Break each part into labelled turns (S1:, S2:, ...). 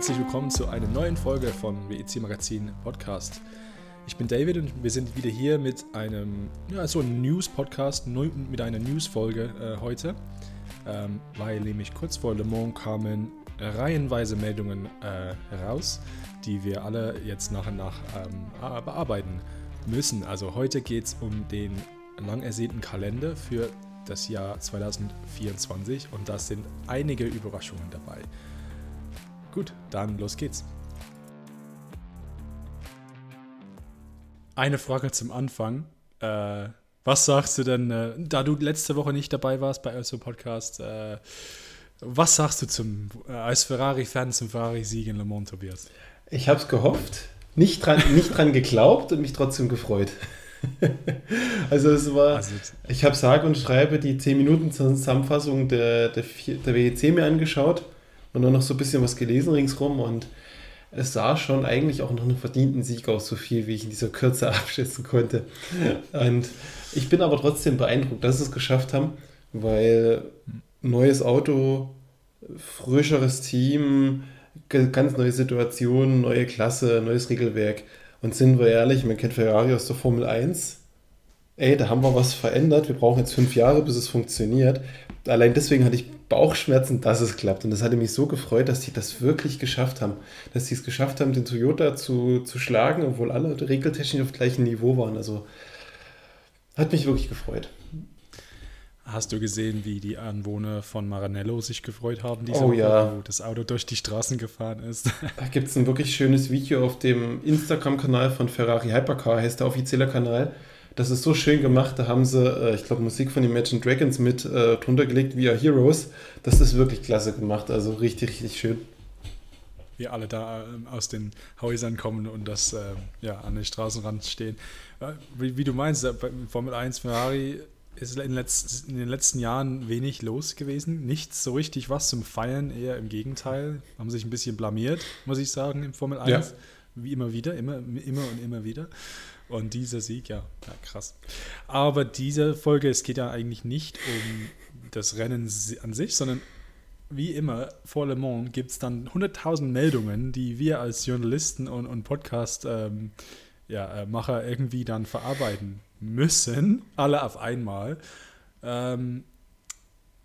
S1: herzlich willkommen zu einer neuen Folge von WEC Magazin Podcast. Ich bin David und wir sind wieder hier mit einem, ja, so einem News-Podcast, mit einer News-Folge äh, heute, ähm, weil nämlich kurz vor Le Mans kamen reihenweise Meldungen äh, heraus, die wir alle jetzt nach und nach ähm, bearbeiten müssen. Also heute geht es um den lang ersehnten Kalender für das Jahr 2024 und da sind einige Überraschungen dabei. Gut, dann los geht's. Eine Frage zum Anfang. Äh, was sagst du denn, äh, da du letzte Woche nicht dabei warst bei unserem Podcast, äh, was sagst du zum, äh, als Ferrari-Fan zum Ferrari-Sieg in Le Mans, Tobias?
S2: Ich habe es gehofft, nicht dran, nicht dran geglaubt und mich trotzdem gefreut. also es war, also, ich habe sage und schreibe die 10 Minuten Zusammenfassung der, der, der WEC mir angeschaut und dann noch so ein bisschen was gelesen ringsrum und es sah schon eigentlich auch noch einen verdienten Sieg aus, so viel wie ich in dieser Kürze abschätzen konnte. Und ich bin aber trotzdem beeindruckt, dass sie es geschafft haben, weil neues Auto, frischeres Team, ganz neue Situation, neue Klasse, neues Regelwerk. Und sind wir ehrlich, man kennt Ferrari aus der Formel 1. Ey, da haben wir was verändert. Wir brauchen jetzt fünf Jahre, bis es funktioniert. Allein deswegen hatte ich Bauchschmerzen, dass es klappt. Und das hatte mich so gefreut, dass sie das wirklich geschafft haben. Dass sie es geschafft haben, den Toyota zu, zu schlagen, obwohl alle regeltechnisch auf gleichem Niveau waren. Also hat mich wirklich gefreut.
S1: Hast du gesehen, wie die Anwohner von Maranello sich gefreut haben, diese
S2: oh, ja.
S1: wo das Auto durch die Straßen gefahren ist?
S2: Da gibt es ein wirklich schönes Video auf dem Instagram-Kanal von Ferrari Hypercar, heißt der offizielle Kanal. Das ist so schön gemacht, da haben sie, äh, ich glaube, Musik von Imagine Dragons mit äh, drunter gelegt, via Heroes. Das ist wirklich klasse gemacht, also richtig, richtig schön.
S1: Wie alle da äh, aus den Häusern kommen und das äh, ja, an den Straßenrand stehen. Äh, wie, wie, du meinst, Formel 1 Ferrari ist in, in, den letzten Jahren wenig los gewesen. Nichts so richtig was zum Feiern, eher im Gegenteil. Haben sich ein bisschen blamiert, muss ich sagen, im Formel 1. Ja. Wie immer wieder, immer, immer und immer wieder. Und dieser Sieg, ja, ja, krass. Aber diese Folge, es geht ja eigentlich nicht um das Rennen an sich, sondern wie immer vor Le Mans gibt es dann 100.000 Meldungen, die wir als Journalisten und, und Podcast-Macher ähm, ja, äh, irgendwie dann verarbeiten müssen, alle auf einmal. Ähm,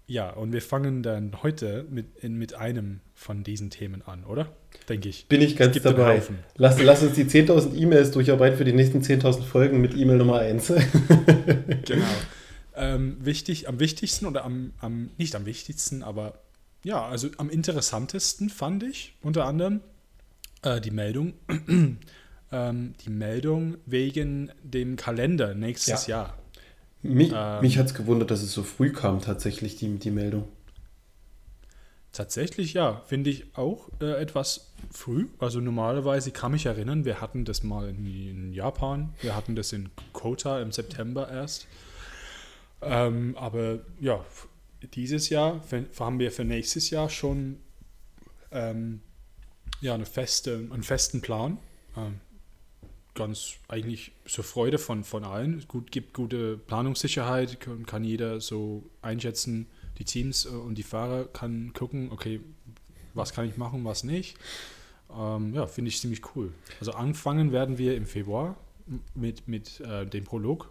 S1: ja, und wir fangen dann heute mit, in, mit einem von diesen Themen an, oder? Denke ich.
S2: Bin ich ganz dabei. Lass, lass uns die 10.000 E-Mails durcharbeiten für die nächsten 10.000 Folgen mit E-Mail Nummer 1.
S1: genau. Ähm, wichtig, am wichtigsten oder am, am, nicht am wichtigsten, aber ja, also am interessantesten fand ich unter anderem äh, die Meldung, ähm, die Meldung wegen dem Kalender nächstes ja. Jahr.
S2: Mich, ähm, mich hat es gewundert, dass es so früh kam, tatsächlich, die, die Meldung.
S1: Tatsächlich ja, finde ich auch äh, etwas früh. Also normalerweise kann mich erinnern, wir hatten das mal in, in Japan, wir hatten das in Kota im September erst. Ähm, aber ja, dieses Jahr haben wir für nächstes Jahr schon ähm, ja, eine feste, einen festen Plan. Ähm, ganz eigentlich so Freude von, von allen. Gut, gibt gute Planungssicherheit, kann, kann jeder so einschätzen, die Teams äh, und die Fahrer kann gucken, okay, was kann ich machen, was nicht. Ähm, ja, finde ich ziemlich cool. Also anfangen werden wir im Februar mit, mit äh, dem Prolog.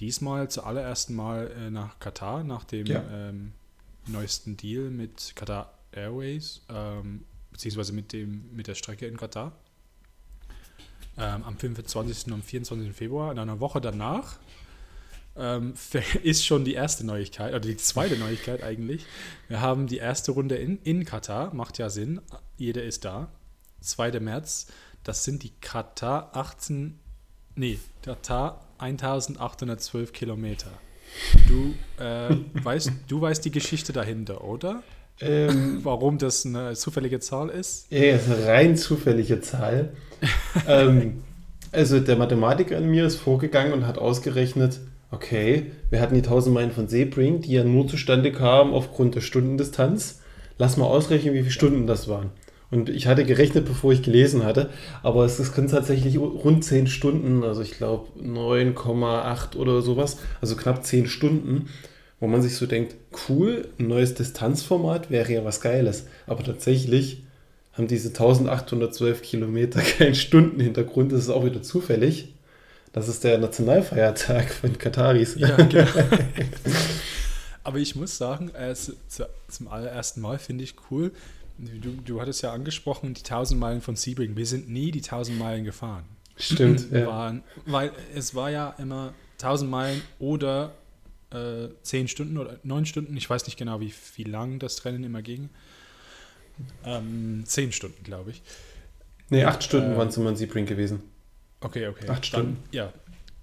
S1: Diesmal zuallererst Mal äh, nach Katar, nach dem ja. ähm, neuesten Deal mit Qatar Airways, ähm, beziehungsweise mit, dem, mit der Strecke in Katar ähm, am 25. und 24. Februar. In einer Woche danach ähm, ist schon die erste Neuigkeit, oder die zweite Neuigkeit eigentlich. Wir haben die erste Runde in, in Katar, macht ja Sinn, jeder ist da. 2. März, das sind die Katar 18, nee, Katar 1812 Kilometer. Du, äh, weißt, du weißt die Geschichte dahinter, oder? Ähm, Warum das eine zufällige Zahl ist?
S2: Ja, ist eine rein zufällige Zahl. ähm, also der Mathematiker in mir ist vorgegangen und hat ausgerechnet, okay, wir hatten die 1000 Meilen von Sebring, die ja nur zustande kamen aufgrund der Stundendistanz. Lass mal ausrechnen, wie viele Stunden das waren. Und ich hatte gerechnet, bevor ich gelesen hatte, aber es, können tatsächlich rund 10 Stunden, also ich glaube 9,8 oder sowas, also knapp 10 Stunden wo man sich so denkt, cool, ein neues Distanzformat wäre ja was Geiles. Aber tatsächlich haben diese 1812 Kilometer keinen Stundenhintergrund. Das ist auch wieder zufällig. Das ist der Nationalfeiertag von Kataris. Ja, genau.
S1: Aber ich muss sagen, äh, zum allerersten Mal finde ich cool, du, du hattest ja angesprochen, die 1000 Meilen von Sebring. Wir sind nie die 1000 Meilen gefahren.
S2: Stimmt.
S1: ja. Waren, weil es war ja immer 1000 Meilen oder äh, 10 Stunden oder 9 Stunden. Ich weiß nicht genau, wie, wie lang das Rennen immer ging. Ähm, 10 Stunden, glaube ich.
S2: Nee, 8 Stunden äh, waren es immer in Sebring gewesen.
S1: Okay, okay.
S2: Acht Stunden.
S1: Dann, ja.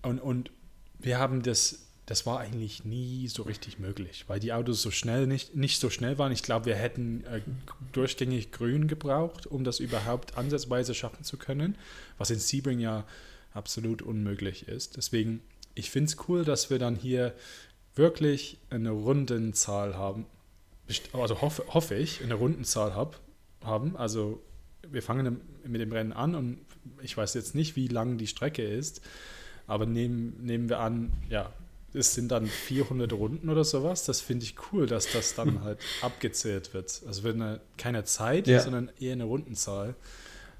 S1: Und, und wir haben das, das war eigentlich nie so richtig möglich, weil die Autos so schnell nicht, nicht so schnell waren. Ich glaube, wir hätten äh, durchgängig grün gebraucht, um das überhaupt ansatzweise schaffen zu können, was in Sebring ja absolut unmöglich ist. Deswegen, ich finde es cool, dass wir dann hier wirklich eine Rundenzahl haben. Also hoffe, hoffe ich, eine Rundenzahl hab, haben. Also wir fangen mit dem Rennen an und ich weiß jetzt nicht, wie lang die Strecke ist, aber nehmen, nehmen wir an, ja, es sind dann 400 Runden oder sowas. Das finde ich cool, dass das dann halt abgezählt wird. Also wird eine, keine Zeit, ja. sondern eher eine Rundenzahl.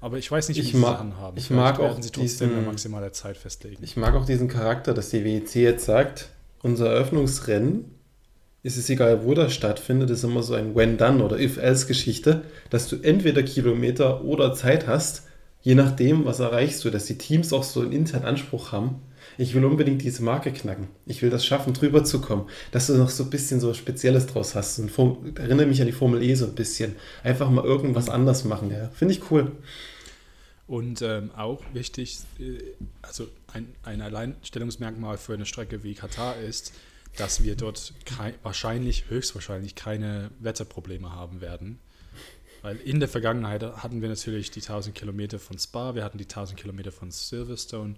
S1: Aber ich weiß nicht, wie
S2: ich sie mag,
S1: haben.
S2: Ich mag auch
S1: sie trotzdem diesen, eine maximale Zeit festlegen.
S2: Ich mag auch diesen Charakter, dass die WEC jetzt sagt, unser Eröffnungsrennen ist es egal, wo das stattfindet, ist immer so ein When-Done oder If-Else-Geschichte, dass du entweder Kilometer oder Zeit hast, je nachdem, was erreichst du, dass die Teams auch so einen internen Anspruch haben. Ich will unbedingt diese Marke knacken. Ich will das schaffen, drüber zu kommen. Dass du noch so ein bisschen so Spezielles draus hast. Und erinnere mich an die Formel E so ein bisschen. Einfach mal irgendwas anders machen. Ja. Finde ich cool.
S1: Und ähm, auch wichtig, äh, also ein, ein Alleinstellungsmerkmal für eine Strecke wie Katar ist, dass wir dort kein, wahrscheinlich, höchstwahrscheinlich keine Wetterprobleme haben werden. Weil in der Vergangenheit hatten wir natürlich die 1000 Kilometer von Spa, wir hatten die 1000 Kilometer von Silverstone.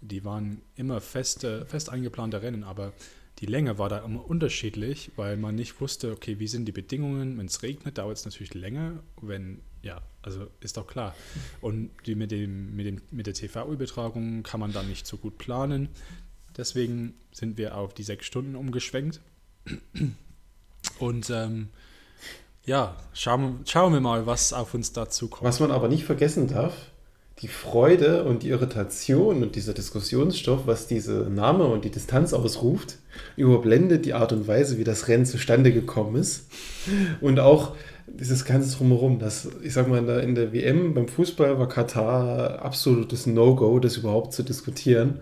S1: Die waren immer feste, fest eingeplante Rennen, aber die Länge war da immer unterschiedlich, weil man nicht wusste, okay, wie sind die Bedingungen. Wenn es regnet, dauert es natürlich länger. Wenn, ja, also ist doch klar. Und die mit, dem, mit, dem, mit der TV-Übertragung kann man dann nicht so gut planen. Deswegen sind wir auf die sechs Stunden umgeschwenkt. Und ähm, ja, schauen, schauen wir mal, was auf uns dazu kommt.
S2: Was man aber nicht vergessen darf, die Freude und die Irritation und dieser Diskussionsstoff, was diese Name und die Distanz ausruft, überblendet die Art und Weise, wie das Rennen zustande gekommen ist. Und auch dieses ganze Drumherum, das, ich sag mal, in der, in der WM beim Fußball war Katar absolutes No-Go, das überhaupt zu diskutieren.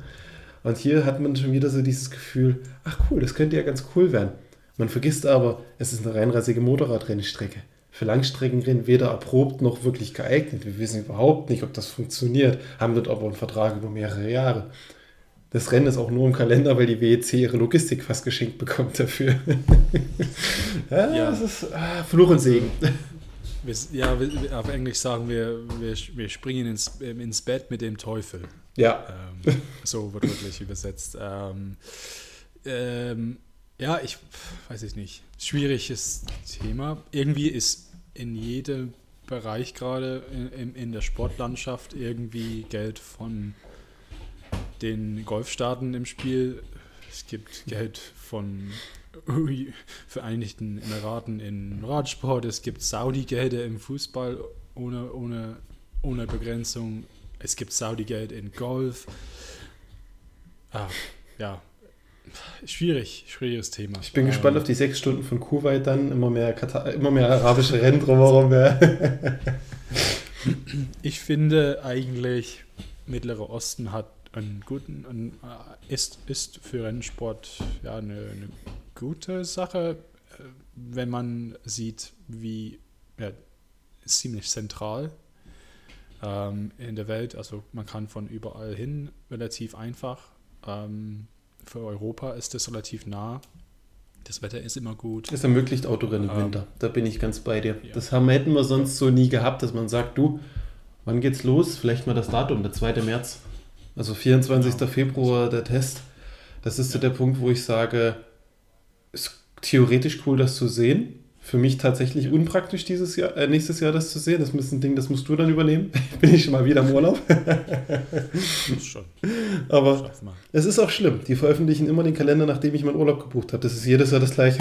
S2: Und hier hat man schon wieder so dieses Gefühl, ach cool, das könnte ja ganz cool werden. Man vergisst aber, es ist eine reinrassige Motorradrennstrecke. Für Langstreckenrennen weder erprobt noch wirklich geeignet. Wir wissen überhaupt nicht, ob das funktioniert, haben dort aber einen Vertrag über mehrere Jahre. Das Rennen ist auch nur im Kalender, weil die WEC ihre Logistik fast geschenkt bekommt dafür. ja, ja, das ist ah, Fluch und Segen.
S1: Wir, ja, auf Englisch sagen wir, wir, wir springen ins, ins Bett mit dem Teufel.
S2: Ja.
S1: Ähm, so wird wirklich übersetzt. Ähm, ähm, ja, ich weiß ich nicht. Schwieriges Thema. Irgendwie ist in jedem Bereich gerade in, in, der Sportlandschaft irgendwie Geld von den Golfstaaten im Spiel. Es gibt Geld von Vereinigten Emiraten in Radsport. Es gibt Saudi-Gelder im Fußball ohne, ohne, ohne Begrenzung. Es gibt Saudi-Geld in Golf. Ah, ja, schwierig, schwieriges Thema.
S2: Ich bin ähm, gespannt auf die sechs Stunden von Kuwait dann. Immer mehr, Katar, immer mehr arabische Rennen drumherum.
S1: Ich finde eigentlich, Mittlerer Osten hat einen guten, einen, äh, ist, ist für Rennsport ja eine, eine gute Sache, äh, wenn man sieht, wie ja, ziemlich zentral ähm, in der Welt. Also man kann von überall hin relativ einfach. Ähm, für Europa ist das relativ nah. Das Wetter ist immer gut.
S2: Es ermöglicht Autorennen im ähm, Winter. Da bin ich ganz bei dir. Ja. Das haben, hätten wir sonst so nie gehabt, dass man sagt, du, wann geht's los? Vielleicht mal das Datum, der 2. März. Also 24. Genau. Februar der Test. Das ist ja. so der Punkt, wo ich sage, ist theoretisch cool, das zu sehen für mich tatsächlich unpraktisch dieses Jahr, äh, nächstes Jahr das zu sehen. Das ist ein Ding, das musst du dann übernehmen. Bin ich schon mal wieder im Urlaub. Muss schon. Aber es ist auch schlimm. Die veröffentlichen immer den Kalender, nachdem ich meinen Urlaub gebucht habe. Das ist jedes Jahr das gleiche.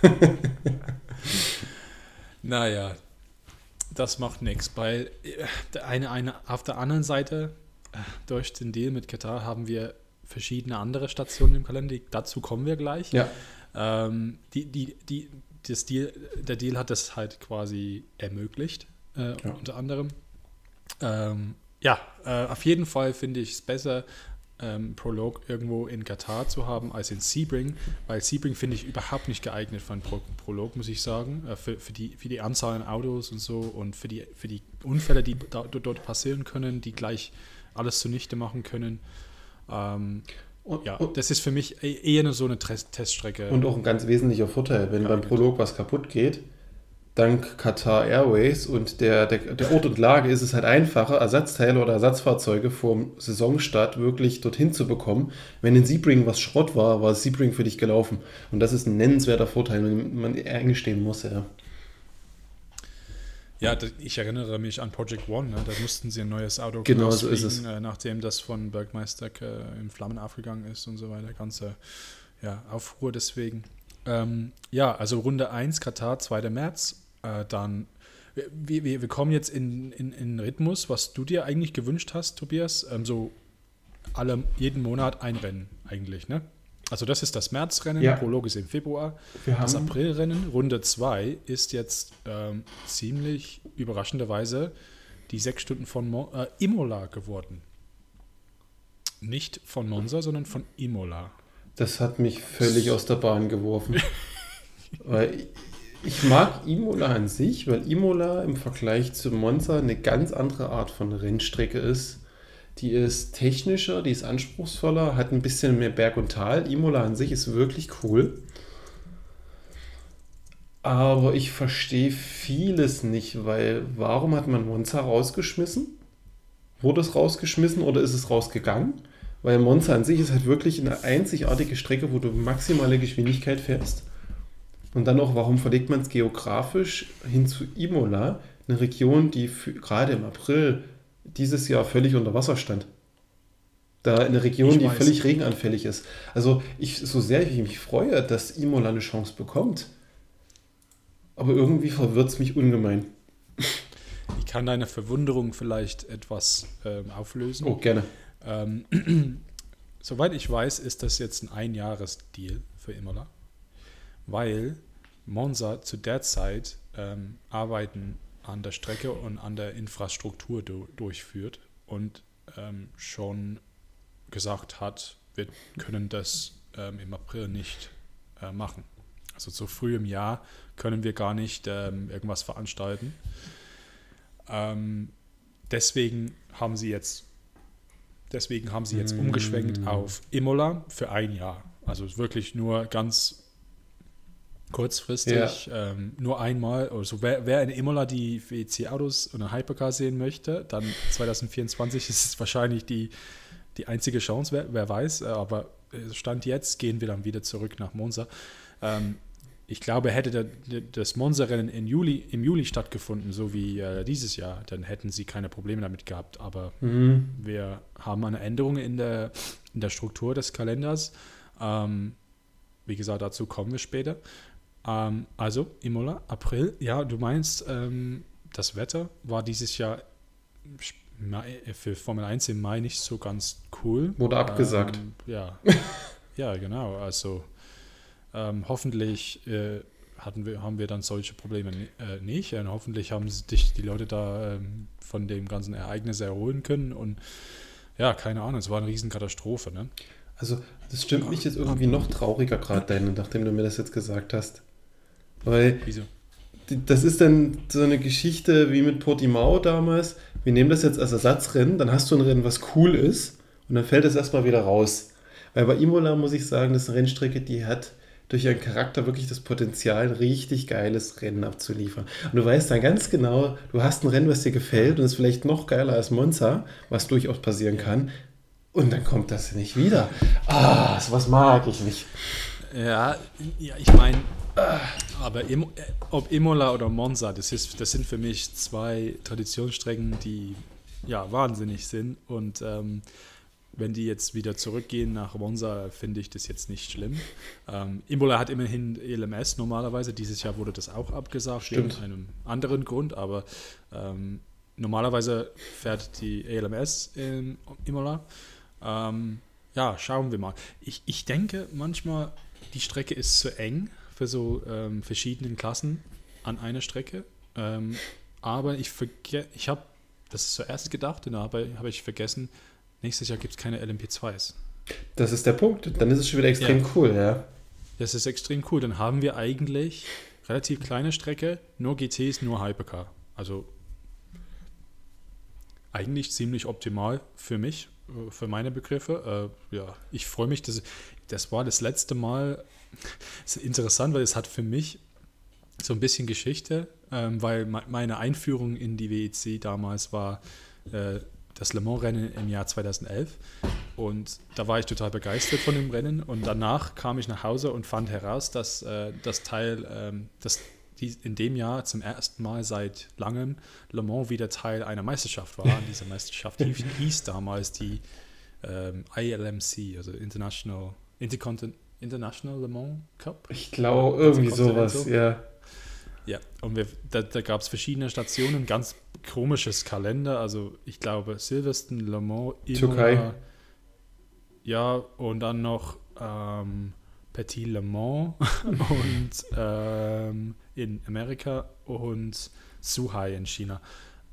S1: naja. das macht nichts, weil äh, eine, eine, auf der anderen Seite, äh, durch den Deal mit Katar haben wir verschiedene andere Stationen im Kalender. Dazu kommen wir gleich.
S2: Ja.
S1: Ähm, die, die, die, das Deal, der Deal hat das halt quasi ermöglicht, äh, ja. unter anderem. Ähm, ja, äh, auf jeden Fall finde ich es besser, ähm, Prolog irgendwo in Katar zu haben als in Sebring, weil Sebring finde ich überhaupt nicht geeignet für einen Pro Prolog, muss ich sagen, äh, für, für, die, für die Anzahl an Autos und so und für die, für die Unfälle, die da, dort passieren können, die gleich alles zunichte machen können. Ähm, und, ja, und, das ist für mich e-, eher nur so eine Teststrecke.
S2: Und auch ein ganz wesentlicher Vorteil, wenn ja, beim Prolog was kaputt geht, dank Qatar Airways und der, der, der, Ort und Lage ist es halt einfacher, Ersatzteile oder Ersatzfahrzeuge vor Saisonstart wirklich dorthin zu bekommen. Wenn in Sebring was Schrott war, war Sebring für dich gelaufen. Und das ist ein nennenswerter Vorteil, wenn man eingestehen muss, ja.
S1: Ja, ich erinnere mich an Project One, ne? da mussten sie ein neues Auto
S2: genau so ist es.
S1: Äh, nachdem das von Bergmeister äh, in Flammen aufgegangen ist und so weiter. Ganze ja, Aufruhr deswegen. Ähm, ja, also Runde 1 Katar, 2. März, äh, dann, wir, wir, wir kommen jetzt in, in, in Rhythmus, was du dir eigentlich gewünscht hast, Tobias. Ähm, so alle, jeden Monat ein Rennen eigentlich, ne? Also das ist das Märzrennen, ja. Prolog ist im Februar. Wir das Aprilrennen, Runde 2, ist jetzt ähm, ziemlich überraschenderweise die sechs Stunden von Mo äh, Imola geworden. Nicht von Monza, sondern von Imola.
S2: Das hat mich völlig aus der Bahn geworfen. Weil ich mag Imola an sich, weil Imola im Vergleich zu Monza eine ganz andere Art von Rennstrecke ist. Die ist technischer, die ist anspruchsvoller, hat ein bisschen mehr Berg und Tal. Imola an sich ist wirklich cool. Aber ich verstehe vieles nicht, weil warum hat man Monza rausgeschmissen? Wurde es rausgeschmissen oder ist es rausgegangen? Weil Monza an sich ist halt wirklich eine einzigartige Strecke, wo du maximale Geschwindigkeit fährst. Und dann noch, warum verlegt man es geografisch hin zu Imola, eine Region, die für, gerade im April dieses Jahr völlig unter Wasser stand. Da eine Region, die völlig regenanfällig ist. Also ich, so sehr ich mich freue, dass Imola eine Chance bekommt, aber irgendwie verwirrt es mich ungemein.
S1: Ich kann deine Verwunderung vielleicht etwas ähm, auflösen.
S2: Oh, gerne.
S1: Ähm, soweit ich weiß, ist das jetzt ein Einjahresdeal für Imola weil Monza zu der Zeit ähm, Arbeiten an der Strecke und an der Infrastruktur du durchführt und ähm, schon gesagt hat, wir können das ähm, im April nicht äh, machen. Also so früh im Jahr können wir gar nicht ähm, irgendwas veranstalten. Ähm, deswegen haben sie jetzt deswegen haben sie jetzt umgeschwenkt mm. auf Imola für ein Jahr. Also wirklich nur ganz kurzfristig ja. ähm, nur einmal. Also wer, wer in Imola die WEC-Autos und eine Hypercar sehen möchte, dann 2024 ist es wahrscheinlich die, die einzige Chance, wer, wer weiß. Äh, aber äh, Stand jetzt gehen wir dann wieder zurück nach Monza. Ähm, ich glaube, hätte der, das Monza-Rennen im Juli, im Juli stattgefunden, so wie äh, dieses Jahr, dann hätten sie keine Probleme damit gehabt. Aber mhm. wir haben eine Änderung in der, in der Struktur des Kalenders. Ähm, wie gesagt, dazu kommen wir später. Ähm, also Imola, April. Ja, du meinst, ähm, das Wetter war dieses Jahr für Formel 1 im Mai nicht so ganz cool.
S2: Wurde abgesagt.
S1: Ähm, ja. ja, genau. Also ähm, hoffentlich äh, hatten wir, haben wir dann solche Probleme äh, nicht. Und hoffentlich haben sich die Leute da ähm, von dem ganzen Ereignis erholen können. Und ja, keine Ahnung, es war eine Riesenkatastrophe. Ne?
S2: Also, das stimmt mich jetzt irgendwie noch trauriger gerade, nachdem du mir das jetzt gesagt hast. Weil Wieso? das ist dann so eine Geschichte wie mit Portimao damals. Wir nehmen das jetzt als Ersatzrennen, dann hast du ein Rennen, was cool ist, und dann fällt es erstmal wieder raus. Weil bei Imola muss ich sagen, das ist eine Rennstrecke, die hat durch ihren Charakter wirklich das Potenzial, ein richtig geiles Rennen abzuliefern. Und du weißt dann ganz genau, du hast ein Rennen, was dir gefällt und ist vielleicht noch geiler als Monza, was durchaus passieren kann. Und dann kommt das nicht wieder. Ah, sowas mag ich nicht.
S1: Ja, ja ich meine, aber Imo, äh, ob Imola oder Monza, das, ist, das sind für mich zwei Traditionsstrecken, die ja wahnsinnig sind. Und ähm, wenn die jetzt wieder zurückgehen nach Monza, finde ich das jetzt nicht schlimm. Ähm, Imola hat immerhin ELMS normalerweise. Dieses Jahr wurde das auch abgesagt,
S2: Stimmt.
S1: wegen einem anderen Grund, aber ähm, normalerweise fährt die ELMS in Imola. Ähm, ja, schauen wir mal. Ich, ich denke manchmal, die Strecke ist zu eng für so ähm, verschiedenen Klassen an einer Strecke. Ähm, aber ich verge ich habe das zuerst gedacht und dabei habe ich vergessen, nächstes Jahr gibt es keine LMP2s.
S2: Das ist der Punkt. Dann ist es schon wieder extrem
S1: Ja.
S2: cool, ja.
S1: Das ist extrem cool. Dann haben wir eigentlich relativ kleine Strecke, nur GTs, nur Hypercar. Also eigentlich ziemlich optimal für mich, für meine Begriffe. Äh, ja, ich freue mich, dass das war das letzte Mal. Das ist interessant, weil es hat für mich so ein bisschen Geschichte, ähm, weil me- meine Einführung in die WEC damals war äh, das Le Mans-Rennen im Jahr 2011. Und da war ich total begeistert von dem Rennen. Und danach kam ich nach Hause und fand heraus, dass äh, das Teil, ähm, dass in dem Jahr zum ersten Mal seit langem Le Mans wieder Teil einer Meisterschaft war. Und diese Meisterschaft hieß, hieß damals die ähm, ILMC, also International, Intercontin International Le Mans Cup.
S2: Ich glaube, irgendwie sowas, ja.
S1: Ja, und wir, da, da gab es verschiedene Stationen, ganz komisches Kalender. Also ich glaube Silverstone, Le Mans, Imola,
S2: Türkei.
S1: Ja, und dann noch ähm, Petit Le Mans und ähm, in Amerika und Suhai in China.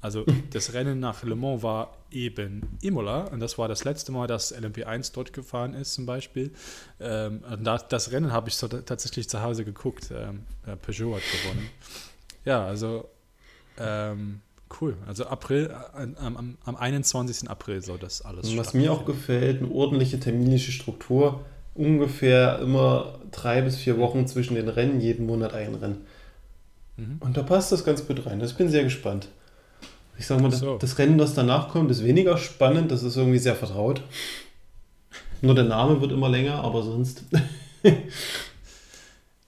S1: Also das Rennen nach Le Mans war eben Imola und das war das letzte Mal, dass LMP1 dort gefahren ist zum Beispiel. Ähm, das, das Rennen habe ich so tatsächlich zu Hause geguckt. Ähm, äh, Peugeot hat gewonnen. Ja, also ähm, cool. Also April, äh, am, am, am 21. April soll das alles
S2: Und was mir auch gefällt, eine ordentliche terminische Struktur. Ungefähr immer drei bis vier Wochen zwischen den Rennen, jeden Monat ein Rennen.
S1: Mhm.
S2: Und da passt das ganz gut rein. Also ich bin sehr gespannt. Ich sag mal,
S1: so.
S2: das Rennen, das danach kommt, ist weniger spannend. Das ist irgendwie sehr vertraut. Nur der Name wird immer länger, aber sonst.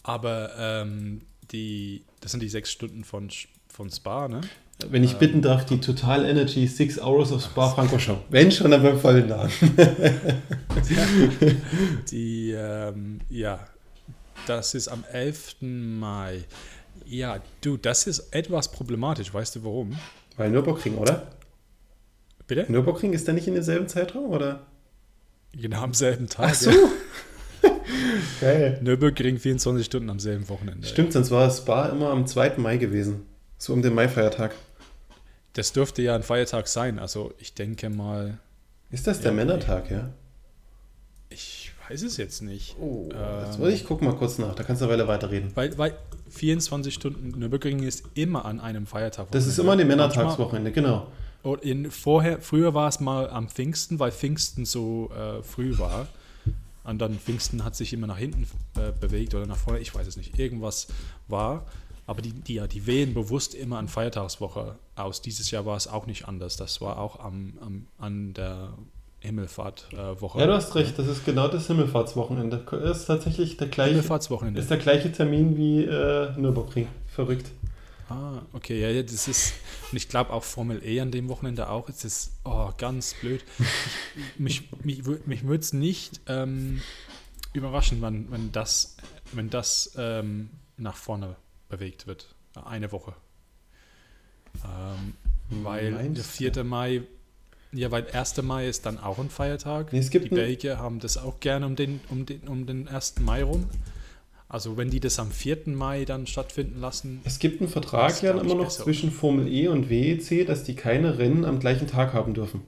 S1: Aber ähm, die, das sind die sechs Stunden von, von Spa, ne?
S2: Wenn ich
S1: Ähm,
S2: bitten darf, die Total Energy Six Hours of Spa-Francorchamps. Wenn schon, dann beim vollen Namen.
S1: Die, ähm, ja, das ist am 11. Mai. Ja, du, das ist etwas problematisch. Weißt du warum?
S2: Weil Nürburgring, oder?
S1: Bitte?
S2: Nürburgring ist der nicht in demselben Zeitraum, oder?
S1: Genau am selben Tag.
S2: Ach so.
S1: Ja.
S2: Geil.
S1: Nürburgring 24 Stunden am selben Wochenende.
S2: Stimmt, sonst war Spa immer am 2. Mai gewesen. So um den Mai-Feiertag.
S1: Das dürfte ja ein Feiertag sein. Also ich denke mal,
S2: Ist das der
S1: Ja,
S2: Männertag, ja?
S1: ich weiß es jetzt nicht.
S2: Oh,
S1: Ähm,
S2: ich guck mal kurz nach. Da kannst du eine Weile weiterreden.
S1: Weil, weil 24 Stunden Nürburgring ist immer an einem Feiertag.
S2: Das ist immer die
S1: Manchmal-
S2: Männertagswochenende, genau.
S1: Und in, vorher, früher war es mal am Pfingsten, weil Pfingsten so äh, früh war. Und dann Pfingsten hat sich immer nach hinten äh, bewegt oder nach vorne, ich weiß es nicht. Irgendwas war. Aber die, die, ja, die wählen bewusst immer an Feiertagswoche aus. Dieses Jahr war es auch nicht anders. Das war auch am, am, an der Himmelfahrtwoche. Äh.
S2: Ja, du hast recht, das ist genau das Himmelfahrtswochenende. Das ist tatsächlich der gleiche,
S1: Himmelfahrtswochenende.
S2: ist der gleiche Termin wie äh, Nürburgring. Verrückt.
S1: Ah, okay, ja, ja, das ist, und ich glaube auch Formel E an dem Wochenende auch, es ist, oh, ganz blöd. Ich, mich mich, mich würde es nicht ähm, überraschen, wenn, wenn das, wenn das ähm, nach vorne bewegt wird, eine Woche. Ähm, weil
S2: Meinst
S1: der
S2: du?
S1: 4. Mai, ja, weil 1. Mai ist dann auch ein Feiertag.
S2: Nee,
S1: Die Belgier haben das auch gerne um den, um, den, um den 1. Mai rum. Also wenn die das am 4. Mai dann stattfinden lassen,
S2: Es gibt einen Vertrag ja immer noch zwischen Formel E und WEC, dass die keine Rennen am gleichen Tag haben dürfen.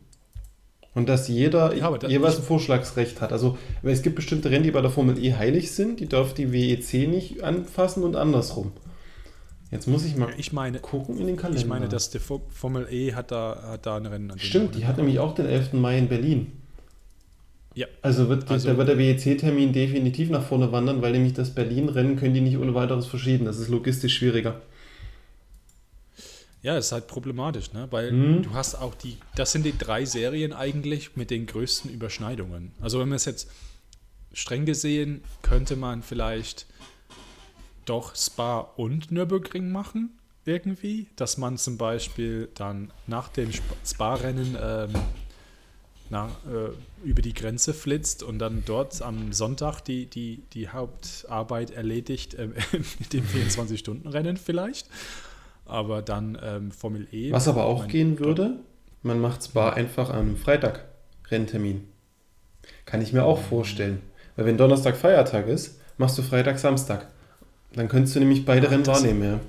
S2: Und dass jeder
S1: Ja, da-
S2: jeweils ein Vorschlagsrecht hat. Also es gibt bestimmte Rennen, die bei der Formel E heilig sind, die darf die WEC nicht anfassen und andersrum. Jetzt muss ich mal
S1: ich meine,
S2: gucken in den Kalender.
S1: Ich meine, dass die Fo- Formel E hat da, hat da ein Rennen an
S2: Stimmt, die hat nämlich auch den 11. Mai in Berlin.
S1: Ja.
S2: Also wird,
S1: Also-
S2: da wird der WEC-Termin definitiv nach vorne wandern, weil nämlich das Berlin-Rennen können die nicht ohne weiteres verschieben. Das ist logistisch schwieriger.
S1: Ja, das ist halt problematisch, ne? Weil
S2: Mhm.
S1: du hast auch die, das sind die drei Serien eigentlich mit den größten Überschneidungen. Also wenn man es jetzt streng gesehen, könnte man vielleicht doch Spa und Nürburgring machen, irgendwie. Dass man zum Beispiel dann nach dem Sp- Spa-Rennen ähm, na, äh, über die Grenze flitzt und dann dort am Sonntag die, die, die Hauptarbeit erledigt, äh, mit dem 24-Stunden-Rennen vielleicht. Aber dann ähm, Formel E.
S2: Was aber auch gehen würde, man macht Spa einfach am Freitag Renntermin. Kann ich mir auch vorstellen. Weil wenn Donnerstag Feiertag ist, machst du Freitag, Samstag. Dann könntest du nämlich beide Rennen wahrnehmen, ja.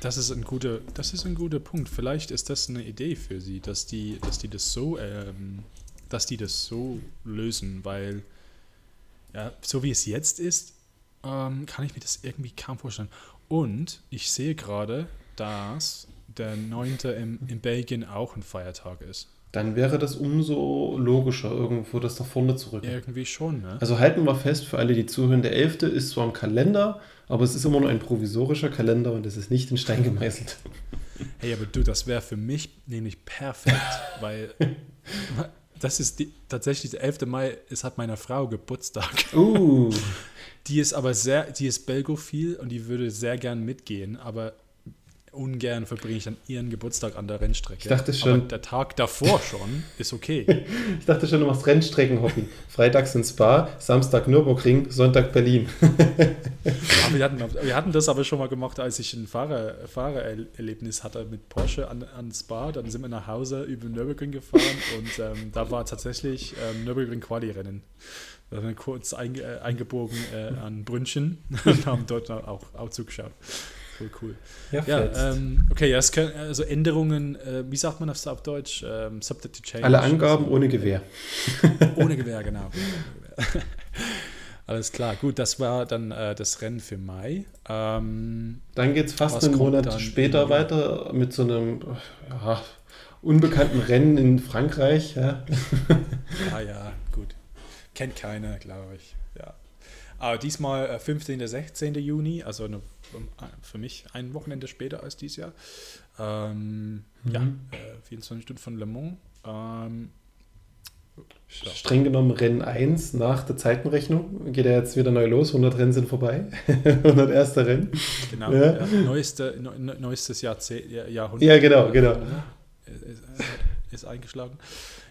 S1: Das ist ein guter, das ist ein guter Punkt. Vielleicht ist das eine Idee für sie, dass die, dass die das so, ähm, dass die das so lösen, weil ja, so wie es jetzt ist, ähm, kann ich mir das irgendwie kaum vorstellen. Und ich sehe gerade, dass der 9. Im, in Belgien auch ein Feiertag ist.
S2: Dann wäre das umso logischer, irgendwo das da vorne zu rücken.
S1: Irgendwie schon, ne?
S2: Also halten wir fest, für alle, die zuhören, der 11. ist zwar im Kalender, aber es ist immer nur ein provisorischer Kalender und es ist nicht in Stein gemeißelt.
S1: Hey, aber du, das wäre für mich nämlich perfekt, weil das ist die, tatsächlich der 11. Mai, es hat meiner Frau Geburtstag. Uh. Die ist aber sehr, die ist belgophil und die würde sehr gern mitgehen, aber ungern verbringe ich dann ihren Geburtstag an der Rennstrecke.
S2: Ich dachte schon.
S1: Aber der Tag davor schon ist okay.
S2: ich dachte schon, du machst Rennstrecken-Hobby. Freitags in Spa, Samstag Nürburgring, Sonntag Berlin.
S1: wir, hatten, wir hatten das aber schon mal gemacht, als ich ein Fahrer, Fahrererlebnis hatte mit Porsche an, an Spa. Dann sind wir nach Hause über Nürburgring gefahren und ähm, da war tatsächlich ähm, Nürburgring Quali-Rennen. Da sind wir kurz einge, äh, eingebogen äh, an Brünnchen und haben dort auch, auch zugeschaut. Cool, cool. Ja, ja ähm, okay, ja, können, also Änderungen, äh, wie sagt man das auf Deutsch? Ähm,
S2: Subject Change. Alle Angaben ohne Gewehr.
S1: ohne Gewehr, genau. Alles klar, gut, das war dann äh, das Rennen für Mai. Ähm,
S2: dann geht es fast einen Monat später weiter mit so einem ja, unbekannten Rennen in Frankreich. Ja.
S1: ah ja, gut. Kennt keiner, glaube ich. Aber diesmal äh, 15. 16. Juni, also eine für mich ein Wochenende später als dieses Jahr. Ähm, mhm. Ja, äh, 24 Stunden von Le Mans. Ähm,
S2: ja. Streng genommen Rennen 1 nach der Zeitenrechnung geht er jetzt wieder neu los. 100 Rennen sind vorbei. 101. Rennen.
S1: Genau. Ja. Ja, neueste, ne, neuestes Jahrzehnt, Jahrhundert.
S2: Ja, genau, genau.
S1: Ist, ist eingeschlagen.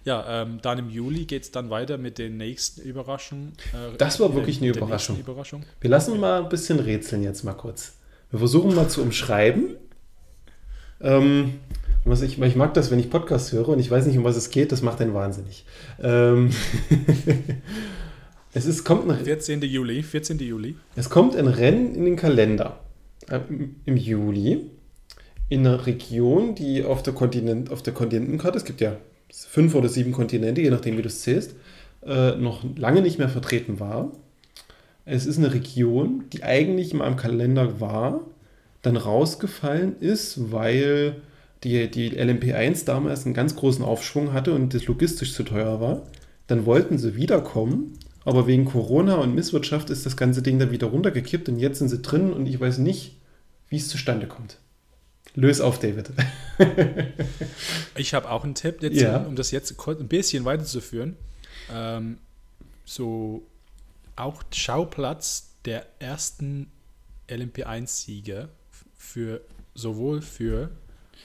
S1: Ja, ähm, dann im Juli geht es dann weiter mit den nächsten Überraschungen.
S2: Äh, das war wirklich eine Überraschung. Überraschung. Wir lassen mal ein bisschen rätseln jetzt mal kurz. Wir versuchen mal zu umschreiben. Ähm, was ich, ich mag das, wenn ich Podcasts höre und ich weiß nicht, um was es geht, das macht einen wahnsinnig. Ähm, es ist, kommt
S1: ein, 14. Juli, 14. Juli.
S2: Es kommt ein Rennen in den Kalender äh, im Juli in einer Region, die auf der, Kontinent, auf der Kontinentenkarte, es gibt ja fünf oder sieben Kontinente, je nachdem, wie du es zählst, äh, noch lange nicht mehr vertreten war. Es ist eine Region, die eigentlich in meinem Kalender war, dann rausgefallen ist, weil die, die LMP1 damals einen ganz großen Aufschwung hatte und das logistisch zu teuer war. Dann wollten sie wiederkommen, aber wegen Corona und Misswirtschaft ist das ganze Ding dann wieder runtergekippt und jetzt sind sie drin und ich weiß nicht, wie es zustande kommt. Löse auf, David.
S1: ich habe auch einen Tipp, jetzt, ja. um das jetzt ein bisschen weiterzuführen. Ähm, so auch Schauplatz der ersten LMP1-Siege für sowohl für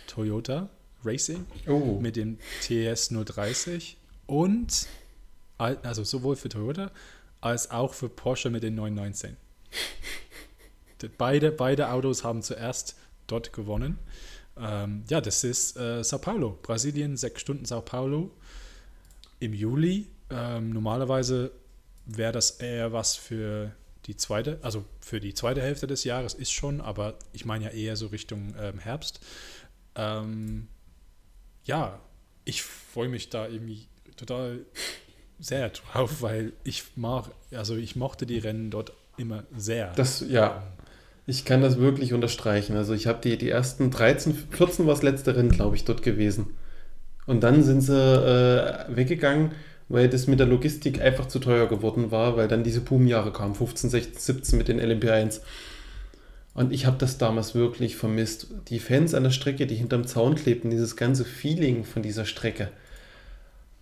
S1: Toyota Racing oh. mit dem TS 030 und also sowohl für Toyota als auch für Porsche mit den 919. Beide, beide Autos haben zuerst dort gewonnen. Ähm, ja, das ist äh, Sao Paulo, Brasilien, sechs Stunden Sao Paulo im Juli. Ähm, normalerweise wäre das eher was für die zweite, also für die zweite Hälfte des Jahres ist schon, aber ich meine ja eher so Richtung ähm, Herbst. Ähm, ja, ich freue mich da irgendwie total sehr drauf, weil ich mag, also ich mochte die Rennen dort immer sehr.
S2: Das, ja, ähm, ich kann das wirklich unterstreichen. Also ich habe die, die ersten 13, 14 war das letzte Rennen, glaube ich, dort gewesen. Und dann sind sie äh, weggegangen, weil das mit der Logistik einfach zu teuer geworden war, weil dann diese Boomjahre kamen, 15, 16, 17 mit den LMP1. Und ich habe das damals wirklich vermisst. Die Fans an der Strecke, die hinterm Zaun klebten, dieses ganze Feeling von dieser Strecke.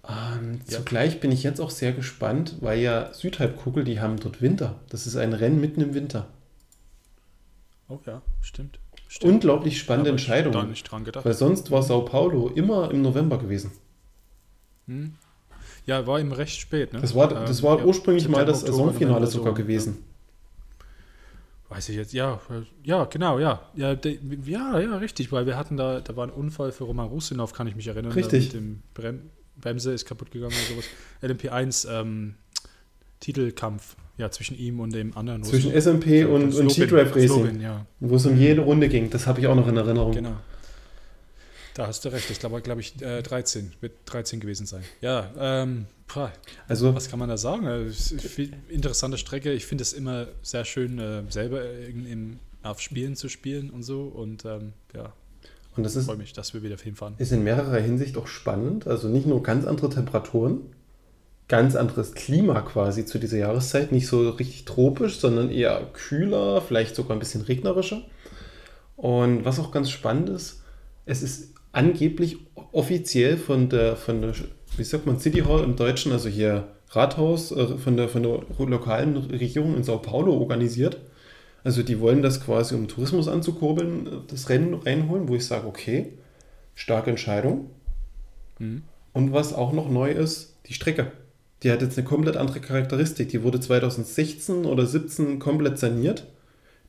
S2: Und ja. zugleich bin ich jetzt auch sehr gespannt, weil ja Südhalbkugel, die haben dort Winter. Das ist ein Rennen mitten im Winter.
S1: Oh ja, stimmt. stimmt.
S2: Unglaublich spannende ja, Entscheidung. Da
S1: nicht dran gedacht.
S2: Weil sonst war Sao Paulo immer im November gewesen.
S1: Hm. Ja, war eben recht spät. Ne?
S2: Das war, das ähm, war ja, ursprünglich mal das Saisonfinale sogar gewesen.
S1: Ja. Weiß ich jetzt, ja, ja, genau, ja. Ja, de, ja, ja, richtig, weil wir hatten da, da war ein Unfall für Roman Rusinov, kann ich mich erinnern.
S2: Richtig.
S1: Mit dem Brem Bremse ist kaputt gegangen oder sowas. LMP1 ähm, Titelkampf, ja, zwischen ihm und dem anderen.
S2: Zwischen SMP und, und G-Drive Racing, ja. wo es um jede Runde ging. Das habe ich auch noch in Erinnerung.
S1: Genau. Da hast du recht. Ich glaube, glaube ich, äh, 13. Wird 13 gewesen sein. Ja, ähm, also, was kann man da sagen? Also, interessante Strecke. Ich finde es immer sehr schön, äh, selber in, in, auf Spielen zu spielen und so. Und ähm, ja,
S2: und das ist,
S1: freue mich, dass wir wieder hinfahren.
S2: Ist in mehrerer Hinsicht auch spannend. Also nicht nur ganz andere Temperaturen, ganz anderes Klima quasi zu dieser Jahreszeit. Nicht so richtig tropisch, sondern eher kühler, vielleicht sogar ein bisschen regnerischer. Und was auch ganz spannend ist, es ist angeblich offiziell von der, von der, wie sagt man, City Hall im Deutschen, also hier Rathaus, äh, von der, von der lokalen Regierung in Sao Paulo organisiert. Also die wollen das quasi, um Tourismus anzukurbeln, das Rennen reinholen, wo ich sage, okay, starke Entscheidung. Mhm. Und was auch noch neu ist, die Strecke. Die hat jetzt eine komplett andere Charakteristik. Die wurde 2016 oder 2017 komplett saniert.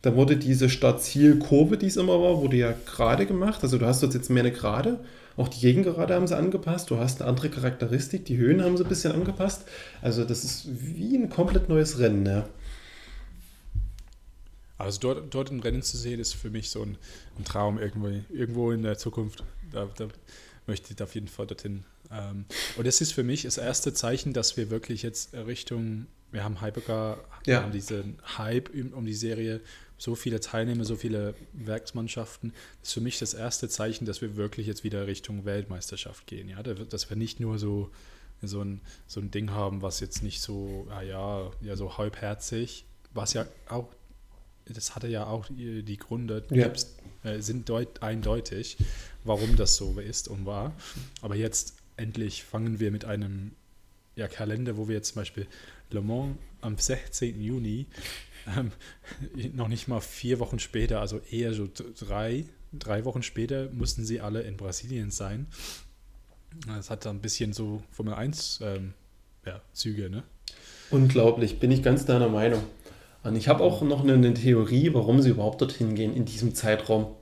S2: Da wurde diese Start-Ziel-Kurve, die es immer war, wurde ja gerade gemacht. Also du hast jetzt mehr eine Gerade. Auch die Gegengerade haben sie angepasst. Du hast eine andere Charakteristik. Die Höhen haben sie ein bisschen angepasst. Also das ist wie ein komplett neues Rennen. Ja.
S1: Also dort, dort ein Rennen zu sehen, ist für mich so ein, ein Traum irgendwo, irgendwo in der Zukunft. Da, da möchte ich auf jeden Fall dorthin. Ähm, und es ist für mich das erste Zeichen, dass wir wirklich jetzt Richtung, wir haben Hypercar, ja. wir haben diesen Hype um die Serie, so viele Teilnehmer, so viele Werksmannschaften. Das ist für mich das erste Zeichen, dass wir wirklich jetzt wieder Richtung Weltmeisterschaft gehen. Ja? Dass wir nicht nur so, so, ein, so ein Ding haben, was jetzt nicht so, ah ja, ja, so halbherzig, was ja auch, das hatte ja auch die Gründe, ja. Äh, sind deut, eindeutig, warum das so ist und war. Aber jetzt endlich fangen wir mit einem ja, Kalender, wo wir jetzt zum Beispiel Le Mans am 16. Juni ähm, noch nicht mal vier Wochen später, also eher so drei, drei Wochen später, mussten sie alle in Brasilien sein. Das hat da ein bisschen so Formel 1 ähm, ja, Züge, ne?
S2: Unglaublich, bin ich ganz deiner Meinung. Und ich habe auch noch eine, eine Theorie, warum sie überhaupt dorthin gehen in diesem Zeitraum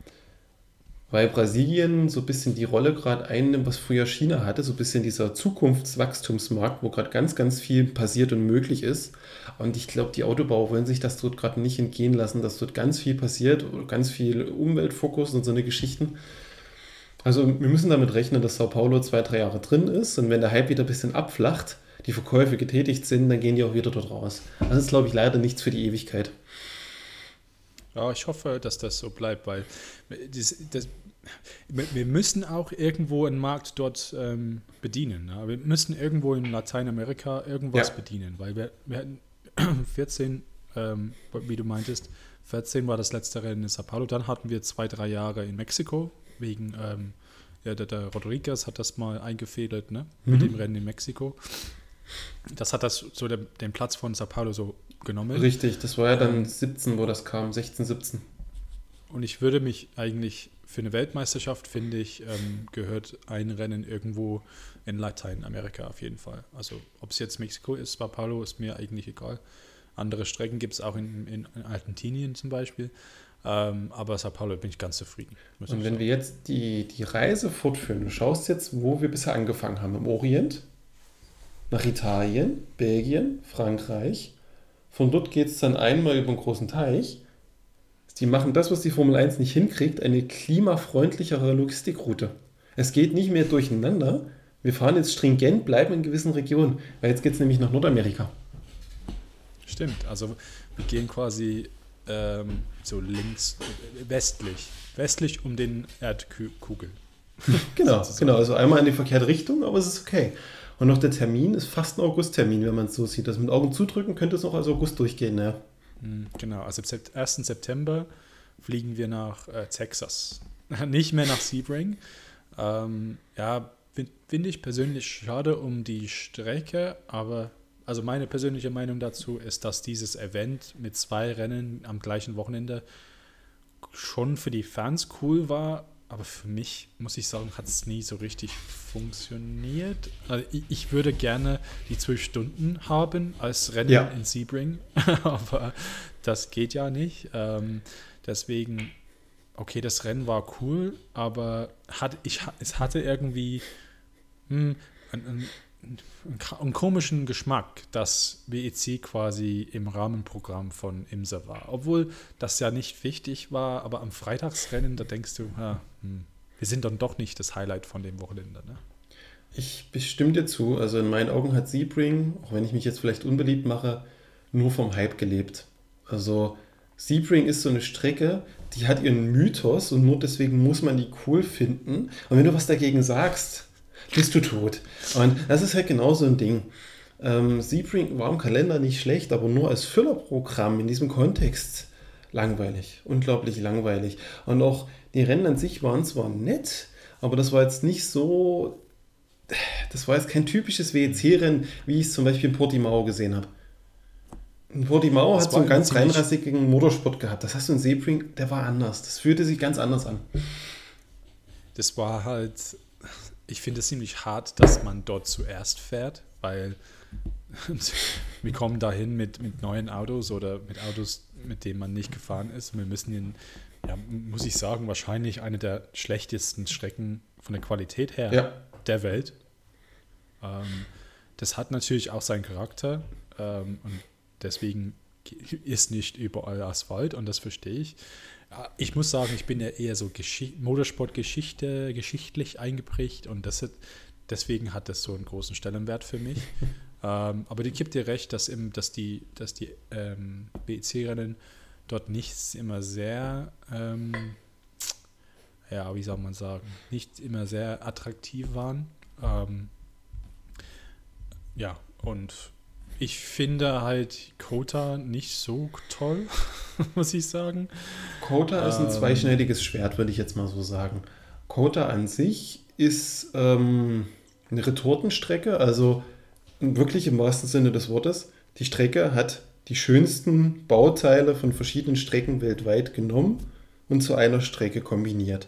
S2: weil Brasilien so ein bisschen die Rolle gerade einnimmt, was früher China hatte, so ein bisschen dieser Zukunftswachstumsmarkt, wo gerade ganz, ganz viel passiert und möglich ist. Und ich glaube, die Autobauer wollen sich das dort gerade nicht entgehen lassen, dass dort ganz viel passiert, ganz viel Umweltfokus und so eine Geschichten. Also wir müssen damit rechnen, dass Sao Paulo zwei, drei Jahre drin ist und wenn der Hype wieder ein bisschen abflacht, die Verkäufe getätigt sind, dann gehen die auch wieder dort raus. Das ist, glaube ich, leider nichts für die Ewigkeit.
S1: Ja, ich hoffe, dass das so bleibt, weil das, das, wir müssen auch irgendwo einen Markt dort ähm, bedienen. Ja? Wir müssen irgendwo in Lateinamerika irgendwas ja. bedienen, weil wir, wir hatten 14, ähm, wie du meintest, 14 war das letzte Rennen in Sao Paulo, dann hatten wir zwei, drei Jahre in Mexiko, wegen, ähm, ja, der, der, Rodriguez hat das mal eingefädelt, ne, mhm. mit dem Rennen in Mexiko. Das hat das so der, den Platz von Sao Paulo so genommen.
S2: Richtig, das war ja dann 17, ähm, wo das kam, 16, 17.
S1: Und ich würde mich eigentlich für eine Weltmeisterschaft, finde ich, ähm, gehört ein Rennen irgendwo in Lateinamerika auf jeden Fall. Also ob es jetzt Mexiko ist, Sao Paulo, ist mir eigentlich egal. Andere Strecken gibt es auch in, in, in, Argentinien zum Beispiel. Ähm, aber Sao Paulo bin ich ganz zufrieden.
S2: Und wenn sagen. wir jetzt die, die Reise fortführen, du schaust jetzt, wo wir bisher angefangen haben, im Orient, nach Italien, Belgien, Frankreich. Von dort geht es dann einmal über den großen Teich die machen das, was die Formel 1 nicht hinkriegt, eine klimafreundlichere Logistikroute. Es geht nicht mehr durcheinander. Wir fahren jetzt stringent, bleiben in gewissen Regionen, weil jetzt geht es nämlich nach Nordamerika.
S1: Stimmt, also wir gehen quasi ähm, so links, westlich, westlich um den Erdkugel.
S2: genau, genau, also einmal in die verkehrte Richtung, aber es ist okay. Und noch der Termin ist fast ein Augusttermin, wenn man es so sieht. Das mit Augen zudrücken könnte es noch als August durchgehen, ja.
S1: Hm, genau, also am 1. September fliegen wir nach äh, Texas. Nicht mehr nach Sebring. Ähm, ja, finde find ich persönlich schade um die Strecke, aber also meine persönliche Meinung dazu ist, dass dieses Event mit zwei Rennen am gleichen Wochenende schon für die Fans cool war, aber für mich, muss ich sagen, hat es nie so richtig funktioniert. Also ich, ich, würde gerne die zwölf Stunden haben als Rennen ja. in Sebring, aber das geht ja nicht. Ähm, deswegen, okay, das Rennen war cool, aber hat, ich, es hatte irgendwie mh, hm, ein, einen komischen Geschmack, dass WEC quasi im Rahmenprogramm von IMSA war. Obwohl das ja nicht wichtig war, aber am Freitagsrennen, da denkst du, ja, hm, wir sind dann doch nicht das Highlight von dem Wochenende. Ne?
S2: Ich bestimme dir zu. Also in meinen Augen hat Sebring, auch wenn ich mich jetzt vielleicht unbeliebt mache, nur vom Hype gelebt. Also Sebring ist so eine Strecke, die hat ihren Mythos und nur deswegen muss man die cool finden. Und wenn du was dagegen sagst, bist du tot. Und das ist halt genau so ein Ding. Ähm, Sebring war im Kalender nicht schlecht, aber nur als Füllerprogramm in diesem Kontext langweilig. Unglaublich langweilig. Und auch die Rennen an sich waren zwar nett, aber das war jetzt nicht so. Das war jetzt kein typisches WEC-Rennen, wie ich es zum Beispiel in Portimao gesehen habe. In Portimao hat so einen ganz reinrassigen Motorsport gehabt. Das hast du in Sebring, der war anders. Das fühlte sich ganz anders an.
S1: Das war halt ich finde es ziemlich hart, dass man dort zuerst fährt, weil wir kommen dahin mit, mit neuen Autos oder mit Autos, mit denen man nicht gefahren ist. Wir müssen in, ja, muss ich sagen, wahrscheinlich eine der schlechtesten Strecken von der Qualität her ja. der Welt. Ähm, das hat natürlich auch seinen Charakter ähm, und deswegen ist nicht überall Asphalt und das verstehe ich. Ich muss sagen, ich bin ja eher so Motorsportgeschichte, geschichtlich eingeprägt und hat, deswegen hat das so einen großen Stellenwert für mich. ähm, aber ich gebe dir recht, dass, im, dass die, dass die ähm, BEC-Rennen dort nicht immer sehr, ähm, ja, wie soll man sagen, nicht immer sehr attraktiv waren. Ähm, ja, und ich finde halt Kota nicht so toll, muss ich sagen.
S2: Kota ist ein ähm, zweischneidiges Schwert, würde ich jetzt mal so sagen. Kota an sich ist ähm, eine Retortenstrecke, also wirklich im wahrsten Sinne des Wortes. Die Strecke hat die schönsten Bauteile von verschiedenen Strecken weltweit genommen und zu einer Strecke kombiniert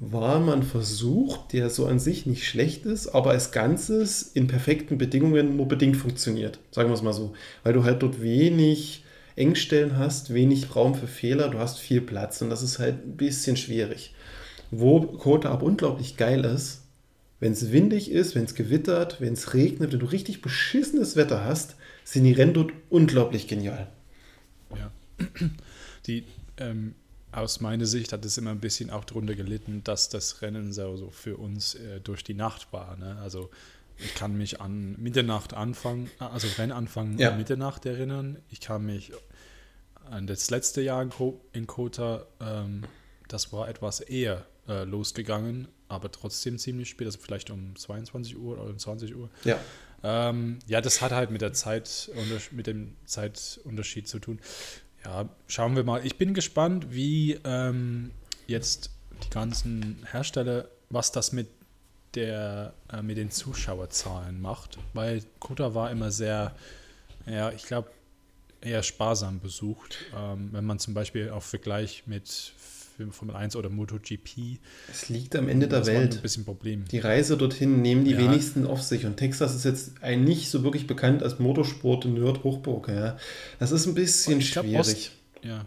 S2: war man versucht, der so an sich nicht schlecht ist, aber als Ganzes in perfekten Bedingungen nur bedingt funktioniert. Sagen wir es mal so. Weil du halt dort wenig Engstellen hast, wenig Raum für Fehler, du hast viel Platz und das ist halt ein bisschen schwierig. Wo Kota aber unglaublich geil ist, wenn es windig ist, wenn es gewittert, wenn es regnet, wenn du richtig beschissenes Wetter hast, sind die Rennen dort unglaublich genial.
S1: Ja. Die, ähm, aus meiner Sicht hat es immer ein bisschen auch darunter gelitten, dass das Rennen so, so für uns äh, durch die Nacht war. Ne? Also ich kann mich an Mitternacht anfangen, also Rennanfang ja. Mitternacht erinnern. Ich kann mich an das letzte Jahr in, Co in Kota, ähm, das war etwas eher äh, losgegangen, aber trotzdem ziemlich spät, also vielleicht um 22 Uhr oder um 20 Uhr.
S2: Ja.
S1: Ähm, ja, das hat halt mit der Zeit, mit dem Zeitunterschied zu tun. Ja, schauen wir mal. Ich bin gespannt, wie ähm, jetzt die ganzen Hersteller, was das mit der äh, mit den Zuschauerzahlen macht, weil Kota war immer sehr, ja, ich glaube, eher sparsam besucht. Ähm, wenn man zum Beispiel auf Vergleich mit Formel 1 oder MotoGP.
S2: Es liegt am Ende der Welt.
S1: Ein bisschen Problem.
S2: Die Reise dorthin nehmen die ja. wenigsten auf sich. Und Texas ist jetzt ein nicht so wirklich bekannt als Motorsport-Nerd-Hochburg. Ja. Das ist ein bisschen schwierig. Glaub, Ost,
S1: ja.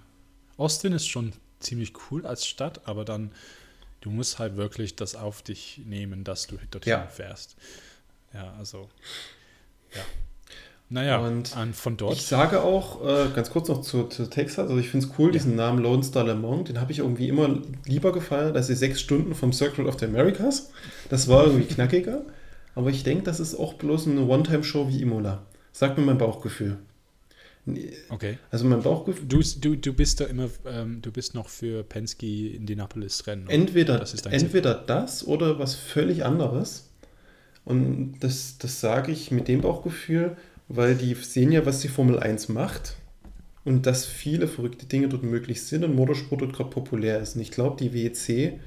S1: Austin ist schon ziemlich cool als Stadt, aber dann, du musst halt wirklich das auf dich nehmen, dass du dorthin ja. fährst. Ja, also, ja. Naja,
S2: und von dort. Ich sage auch, äh, ganz kurz noch zu, zu Texas, also ich finde es cool, ja. diesen Namen Lone Star Le Mans, den habe ich irgendwie immer lieber gefallen, als die sechs Stunden vom Circle of the Americas. Das war irgendwie knackiger, aber ich denke, das ist auch bloß eine One-Time-Show wie Imola. Sagt mir mein Bauchgefühl.
S1: Okay.
S2: Also mein Bauchgefühl.
S1: Du, du, du bist da immer, ähm, du bist noch für Penske Indianapolis Rennen.
S2: Entweder das, entweder das oder was völlig anderes. Und das, das sage ich mit dem Bauchgefühl, weil die sehen ja, was die Formel 1 macht und dass viele verrückte Dinge dort möglich sind und Motorsport dort gerade populär ist. Und ich glaube, die WEC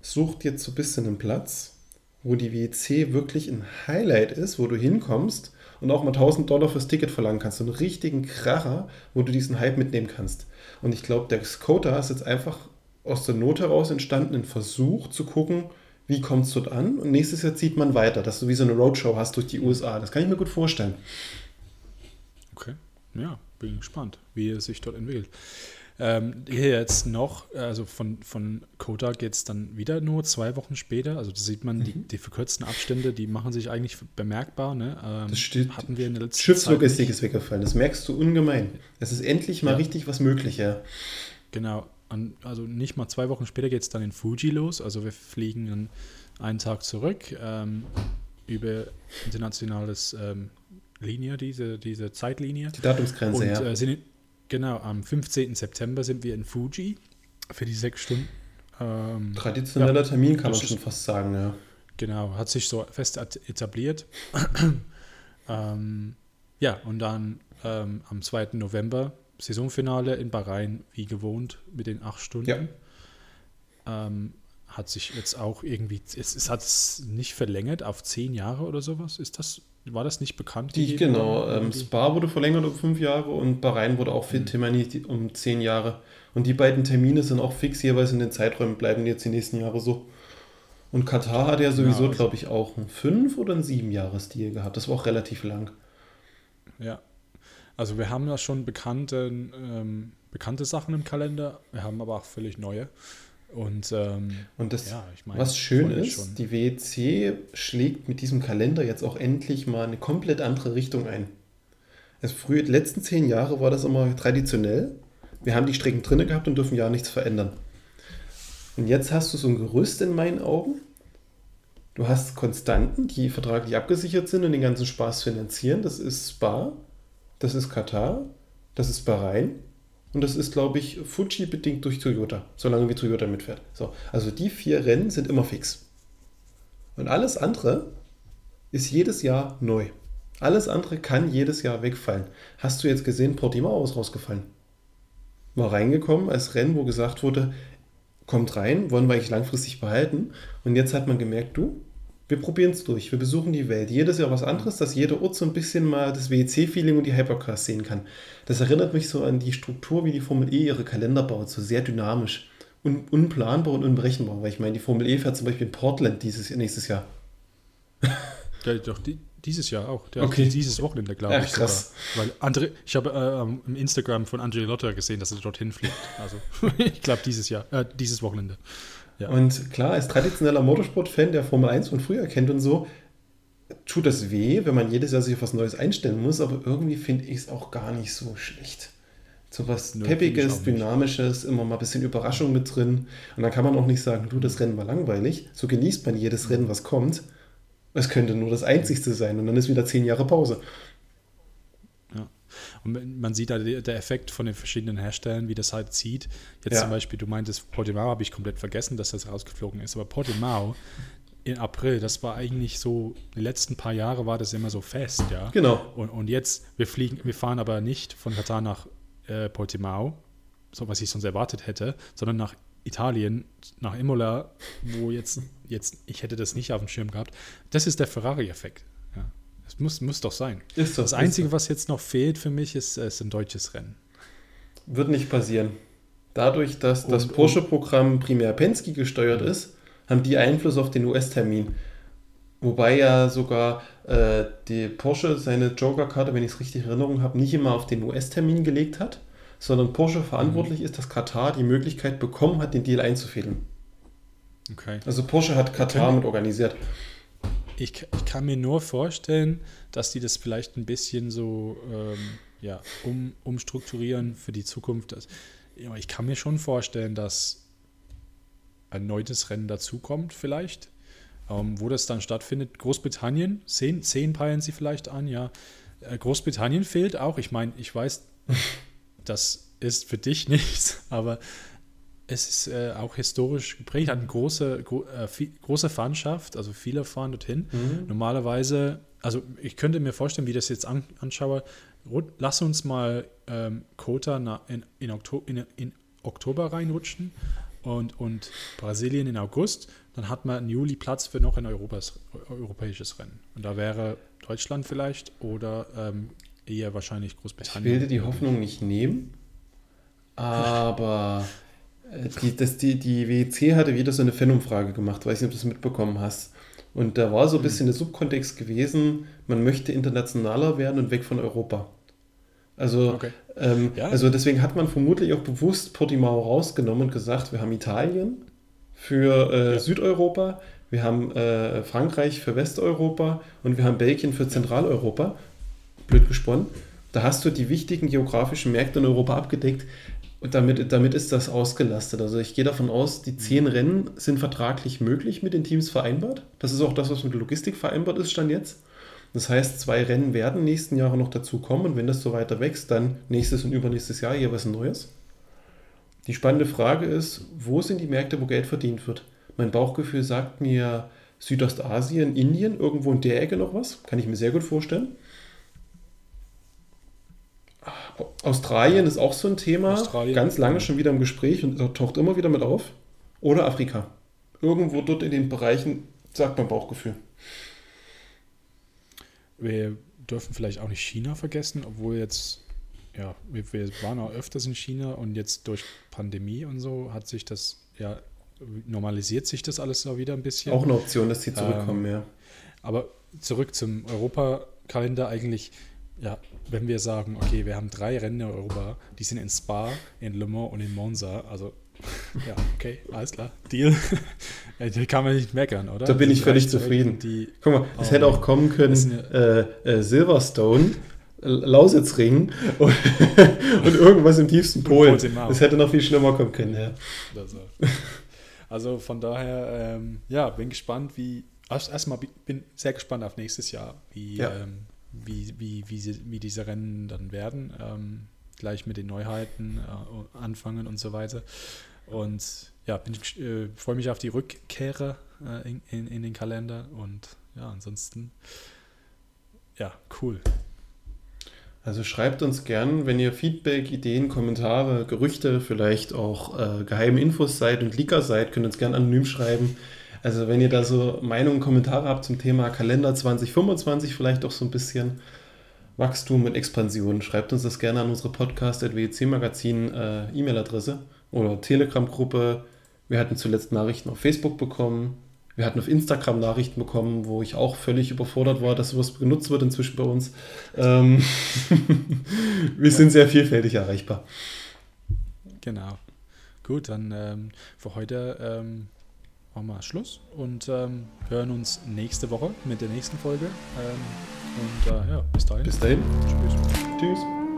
S2: sucht jetzt so ein bisschen einen Platz, wo die WEC wirklich ein Highlight ist, wo du hinkommst und auch mal 1000 Dollar fürs Ticket verlangen kannst. So einen richtigen Kracher, wo du diesen Hype mitnehmen kannst. Und ich glaube, der Skoda ist jetzt einfach aus der Not heraus entstandenen Versuch zu gucken, wie kommt es dort an und nächstes Jahr zieht man weiter, dass du wie so eine Roadshow hast durch die USA. Das kann ich mir gut vorstellen.
S1: Okay, ja, bin gespannt, wie es sich dort entwickelt. Ähm, hier jetzt noch, also von, von Kota geht es dann wieder nur zwei Wochen später. Also da sieht man, mhm. die, die verkürzten Abstände, die machen sich eigentlich bemerkbar. Ne?
S2: Ähm, das steht, hatten wir in der letzten Schiffslogistik ist weggefallen. Das merkst du ungemein. Es ist endlich mal ja. richtig was möglich, ja.
S1: Genau. Und also nicht mal zwei Wochen später geht es dann in Fuji los. Also wir fliegen dann einen Tag zurück ähm, über internationales ähm, Linie, diese, diese Zeitlinie.
S2: Die Datumsgrenze,
S1: und,
S2: ja.
S1: Äh, sind, Genau, am 15. September sind wir in Fuji für die sechs Stunden.
S2: Ähm, Traditioneller ja, Termin kann man schon fast sagen, ja.
S1: Genau, hat sich so fest etabliert. ähm, ja, und dann ähm, am 2. November Saisonfinale in Bahrain, wie gewohnt, mit den acht Stunden. Ja. Ähm, hat sich jetzt auch irgendwie, es, es hat es nicht verlängert auf zehn Jahre oder sowas. Ist das war das nicht bekannt?
S2: Die, genau, ähm, Spa wurde verlängert um fünf Jahre und Bahrain wurde auch für mhm. Timani um zehn Jahre. Und die beiden Termine sind auch fix, jeweils in den Zeiträumen bleiben jetzt die nächsten Jahre so. Und Katar hat ja sowieso, ja, also glaube ich, auch einen fünf- oder einen sieben Jahres-Deal gehabt. Das war auch relativ lang.
S1: Ja. Also wir haben da schon bekannte, ähm, bekannte Sachen im Kalender, wir haben aber auch völlig neue. Und, ähm,
S2: und das, ja, ich mein, was schön ist, schon. die WEC schlägt mit diesem Kalender jetzt auch endlich mal eine komplett andere Richtung ein. Also früher, die letzten zehn Jahre war das immer traditionell. Wir haben die Strecken drinne gehabt und dürfen ja nichts verändern. Und jetzt hast du so ein Gerüst in meinen Augen. Du hast Konstanten, die vertraglich abgesichert sind und den ganzen Spaß finanzieren. Das ist Spa, das ist Katar, das ist Bahrain und das ist, glaube ich, Fuji bedingt durch Toyota, solange wie Toyota mitfährt. So, also die vier Rennen sind immer fix. Und alles andere ist jedes Jahr neu. Alles andere kann jedes Jahr wegfallen. Hast du jetzt gesehen, Portimao ist rausgefallen. War reingekommen als Rennen, wo gesagt wurde, kommt rein, wollen wir eigentlich langfristig behalten. Und jetzt hat man gemerkt, du, wir probieren es durch. Wir besuchen die Welt. Jedes Jahr was anderes, dass jeder Ort so ein bisschen mal das WEC-Feeling und die Hypercars sehen kann. Das erinnert mich so an die Struktur, wie die Formel E ihre Kalender baut. So sehr dynamisch. Un unplanbar und unberechenbar. Weil ich meine, die Formel E fährt zum Beispiel in Portland dieses, nächstes Jahr.
S1: Ja, doch, die, dieses Jahr auch. Der okay. Dieses Wochenende, glaube ich.
S2: Krass.
S1: Sogar. Weil André, ich habe äh, im Instagram von André Lotter gesehen, dass er dorthin fliegt. Also ich glaube dieses Jahr, äh, dieses Wochenende.
S2: Ja. Und klar, als traditioneller Motorsport-Fan, der Formel 1 von früher kennt und so, tut das weh, wenn man jedes Jahr sich auf was Neues einstellen muss, aber irgendwie finde ich es auch gar nicht so schlecht. So was Nö, Peppiges, Dynamisches, immer mal ein bisschen Überraschung mit drin. Und dann kann man auch nicht sagen, du, das Rennen war langweilig. So genießt man jedes Rennen, was kommt. Es könnte nur das einzigste sein und dann ist wieder zehn Jahre Pause.
S1: Und man sieht da der Effekt von den verschiedenen Herstellern, wie das halt zieht. Jetzt ja. zum Beispiel, du meintest, Portimao habe ich komplett vergessen, dass das rausgeflogen ist. Aber Portimao in April, das war eigentlich so, die letzten paar Jahre war das immer so fest, ja.
S2: Genau.
S1: Und, und jetzt, wir fliegen, wir fahren aber nicht von Katar nach äh, Portimao, so was ich sonst erwartet hätte, sondern nach Italien, nach Imola, wo jetzt, jetzt, ich hätte das nicht auf dem Schirm gehabt. Das ist der Ferrari-Effekt. Das muss, muss doch sein. Ist so, das Einzige, so. was jetzt noch fehlt für mich, ist, ist ein deutsches Rennen.
S2: Wird nicht passieren. Dadurch, dass und, das Porsche-Programm primär Penske gesteuert ist, haben die Einfluss auf den US-Termin. Wobei ja sogar äh, die Porsche seine Joker-Karte, wenn ich es richtig in Erinnerung habe, nicht immer auf den US-Termin gelegt hat, sondern Porsche verantwortlich mhm. ist, dass Katar die Möglichkeit bekommen hat, den Deal einzufädeln. Okay. Also Porsche hat Katar okay. mit organisiert
S1: ich, ich kann mir nur vorstellen, dass die das vielleicht ein bisschen so ähm, ja, um, umstrukturieren für die Zukunft. ich kann mir schon vorstellen, dass ein neues Rennen dazukommt, vielleicht. Ähm, wo das dann stattfindet. Großbritannien, zehn, zehn peilen sie vielleicht an, ja. Äh, Großbritannien fehlt auch. Ich meine, ich weiß, das ist für dich nichts, aber es ist äh, auch historisch geprägt, hat eine große, gro äh, viel, große Fahnschaft, also viele fahren dorthin. Mhm. Normalerweise, also ich könnte mir vorstellen, wie ich das jetzt an, anschaue, lass uns mal ähm, Kota in, in, Oktober, in, in, Oktober reinrutschen und, und Brasilien in August, dann hat man im Juli Platz für noch ein Europas, europäisches Rennen. Und da wäre Deutschland vielleicht oder ähm, eher wahrscheinlich Großbritannien.
S2: Ich will dir die Hoffnung nicht nehmen, aber die, das, die, die WEC hatte wieder so eine Fan-Umfrage gemacht, weiß nicht, ob du das mitbekommen hast. Und da war so ein hm. bisschen der Subkontext gewesen, man möchte internationaler werden und weg von Europa. Also, okay. ähm, ja. also deswegen hat man vermutlich auch bewusst Portimao rausgenommen und gesagt, wir haben Italien für äh, ja. Südeuropa, wir haben äh, Frankreich für Westeuropa und wir haben Belgien für Zentraleuropa. Blöd gesponnen. Da hast du die wichtigen geografischen Märkte in Europa abgedeckt. Und damit, damit ist das ausgelastet. Also ich gehe davon aus, die zehn mhm. Rennen sind vertraglich möglich mit den Teams vereinbart. Das ist auch das, was mit der Logistik vereinbart ist, stand jetzt. Das heißt, zwei Rennen werden nächsten Jahre noch dazu kommen und wenn das so weiter wächst, dann nächstes und übernächstes Jahr jeweils ein neues. Die spannende Frage ist, wo sind die Märkte, wo Geld verdient wird? Mein Bauchgefühl sagt mir Südostasien, Indien, irgendwo in der Ecke noch was. Kann ich mir sehr gut vorstellen. Australien ist auch so ein Thema, Australien. ganz lange schon wieder im Gespräch und taucht immer wieder mit auf. Oder Afrika. Irgendwo dort in den Bereichen, sagt mein Bauchgefühl.
S1: Wir dürfen vielleicht auch nicht China vergessen, obwohl jetzt, ja, wir, wir waren auch öfters in China und jetzt durch Pandemie und so hat sich das, ja, normalisiert sich das alles auch wieder ein bisschen.
S2: Auch eine Option, dass sie zurückkommen, ähm, ja.
S1: Aber zurück zum Europakalender eigentlich, ja, wenn wir sagen, okay, wir haben drei Rennen in Europa, die sind in Spa, in Le Mans und in Monza, also ja, okay, alles klar, Deal. da kann man nicht meckern, oder?
S2: Da bin ich völlig zufrieden. Die, Guck mal, es oh, hätte auch kommen können äh, äh, Silverstone, Lausitzring und, und, irgendwas im tiefsten Polen. Es hätte noch viel schlimmer kommen können, ja.
S1: Also von daher, ähm, ja, bin gespannt, wie. Erstmal bin sehr gespannt auf nächstes Jahr, wie, ja. ähm, wie, wie, wie, sie, wie diese Rennen dann werden. Ähm, gleich mit den Neuheiten äh, anfangen und so weiter. Und ja, äh, freue mich auf die Rückkehre äh, in, in, in, den Kalender und ja, ansonsten, ja, cool.
S2: Also schreibt uns gern, wenn ihr Feedback, Ideen, Kommentare, Gerüchte, vielleicht auch äh, geheime Infos seid und Leaker seid, könnt ihr uns gern anonym schreiben. Also wenn ihr da so Meinungen, Kommentare habt zum Thema Kalender 2025, vielleicht auch so ein bisschen Wachstum und Expansion, schreibt uns das gerne an unsere Podcast.wec-Magazin äh, oder Telegram-Gruppe. Wir hatten zuletzt Nachrichten auf Facebook bekommen. Wir hatten auf Instagram Nachrichten bekommen, wo ich auch völlig überfordert war, dass sowas genutzt wird inzwischen bei uns. Ähm wir sind sehr vielfältig erreichbar.
S1: Genau. Gut, dann ähm, für heute ähm, machen wir Schluss und ähm, hören uns nächste Woche mit der nächsten Folge. Ähm, und äh, ja, bis dahin.
S2: Bis dahin. Tschüss. Tschüss.